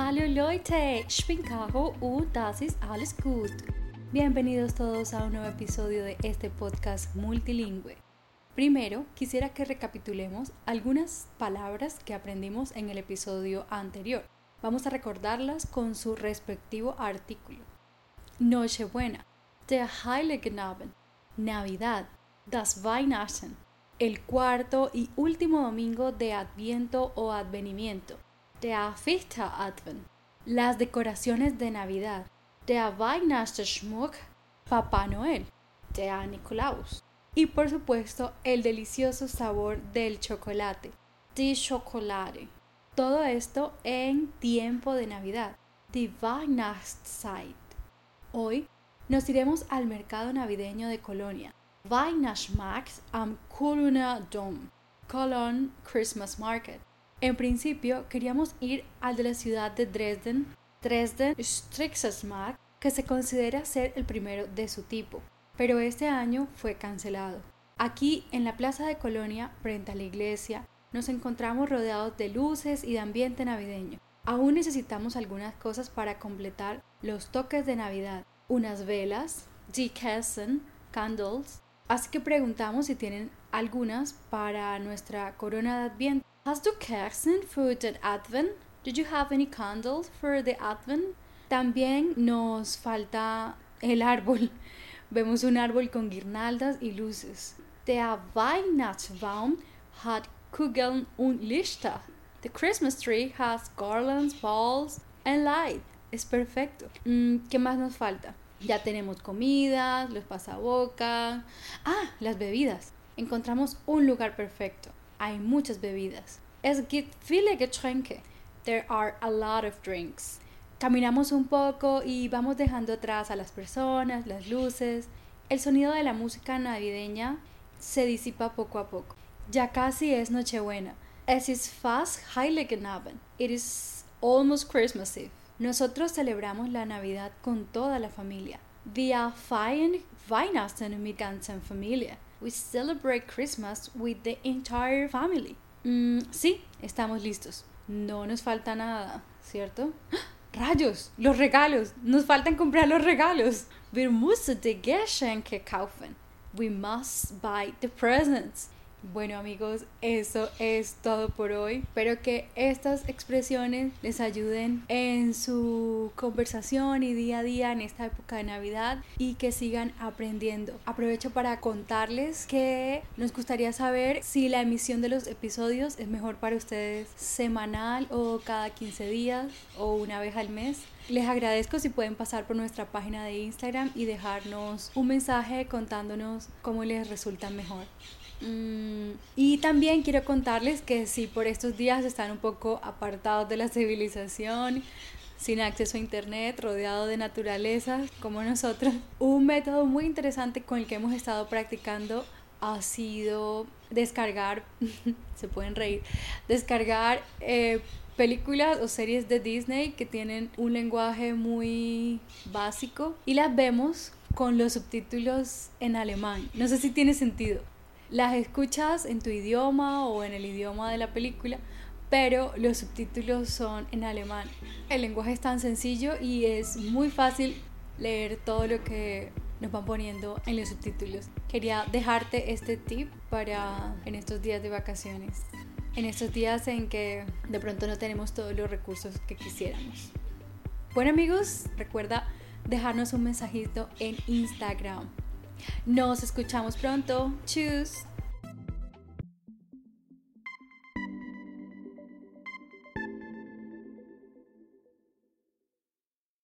Hallo Leute, ich bin Caro und das ist alles gut. Bienvenidos todos a un nuevo episodio de este podcast multilingüe. Primero, quisiera que recapitulemos algunas palabras que aprendimos en el episodio anterior. Vamos a recordarlas con su respectivo artículo. Nochebuena, der Heiligen Abend, Navidad, das Weihnachten, el cuarto y último domingo de Adviento o Advenimiento, der Advent, las decoraciones de Navidad, der Weihnachtsschmuck, Papá Noel, der Nikolaus. Y por supuesto, el delicioso sabor del chocolate, die chocolate. Todo esto en tiempo de Navidad, die Weihnachtszeit. Hoy nos iremos al mercado navideño de Colonia, Weihnachtsmarkt am Kölner Dom, Cologne Christmas Market. En principio queríamos ir al de la ciudad de Dresden, Dresden Strixesmarkt, que se considera ser el primero de su tipo, pero este año fue cancelado. Aquí, en la plaza de Colonia, frente a la iglesia, nos encontramos rodeados de luces y de ambiente navideño. Aún necesitamos algunas cosas para completar los toques de Navidad, unas velas, Kerzen, candles, así que preguntamos si tienen algunas para nuestra corona de Adviento. Hast du Kerzen für den Advent? Did you have any candles for the Advent? También nos falta el árbol. Vemos un árbol con guirnaldas y luces. Der Weihnachtsbaum hat Kugeln und Lichter. The Christmas tree has garlands, balls and light. Es perfecto. Mm, ¿Qué más nos falta? Ya tenemos comidas, los pasabocas. Ah, las bebidas. Encontramos un lugar perfecto. Hay muchas bebidas. Es gibt viele Getränke. There are a lot of drinks. Caminamos un poco y vamos dejando atrás a las personas, las luces. El sonido de la música navideña se disipa poco a poco. Ya casi es Nochebuena. Es ist fast Heiligen Abend. It is almost Christmas Eve. Nosotros celebramos la Navidad con toda la familia. Wir feiern Weihnachten mit ganzer Familie. We celebrate Christmas with the entire family. Mm, sí, estamos listos. No nos falta nada, ¿cierto? ¡Rayos! Los regalos. Nos faltan comprar los regalos. Wir müssen die Geschenke kaufen. We must buy the presents. Bueno amigos, eso es todo por hoy. Espero que estas expresiones les ayuden en su conversación y día a día en esta época de Navidad y que sigan aprendiendo. Aprovecho para contarles que nos gustaría saber si la emisión de los episodios es mejor para ustedes semanal o cada 15 días o una vez al mes. Les agradezco si pueden pasar por nuestra página de Instagram y dejarnos un mensaje contándonos cómo les resulta mejor. Mm, y también quiero contarles que si por estos días están un poco apartados de la civilización, sin acceso a internet, rodeado de naturaleza como nosotros, un método muy interesante con el que hemos estado practicando ha sido descargar, se pueden reír, descargar eh, películas o series de Disney que tienen un lenguaje muy básico y las vemos con los subtítulos en alemán. No sé si tiene sentido las escuchas en tu idioma o en el idioma de la película, pero los subtítulos son en alemán. El lenguaje es tan sencillo y es muy fácil leer todo lo que nos van poniendo en los subtítulos. Quería dejarte este tip para en estos días de vacaciones, en estos días en que de pronto no tenemos todos los recursos que quisiéramos. Bueno amigos, recuerda dejarnos un mensajito en Instagram. Nos escuchamos pronto. Tschüss.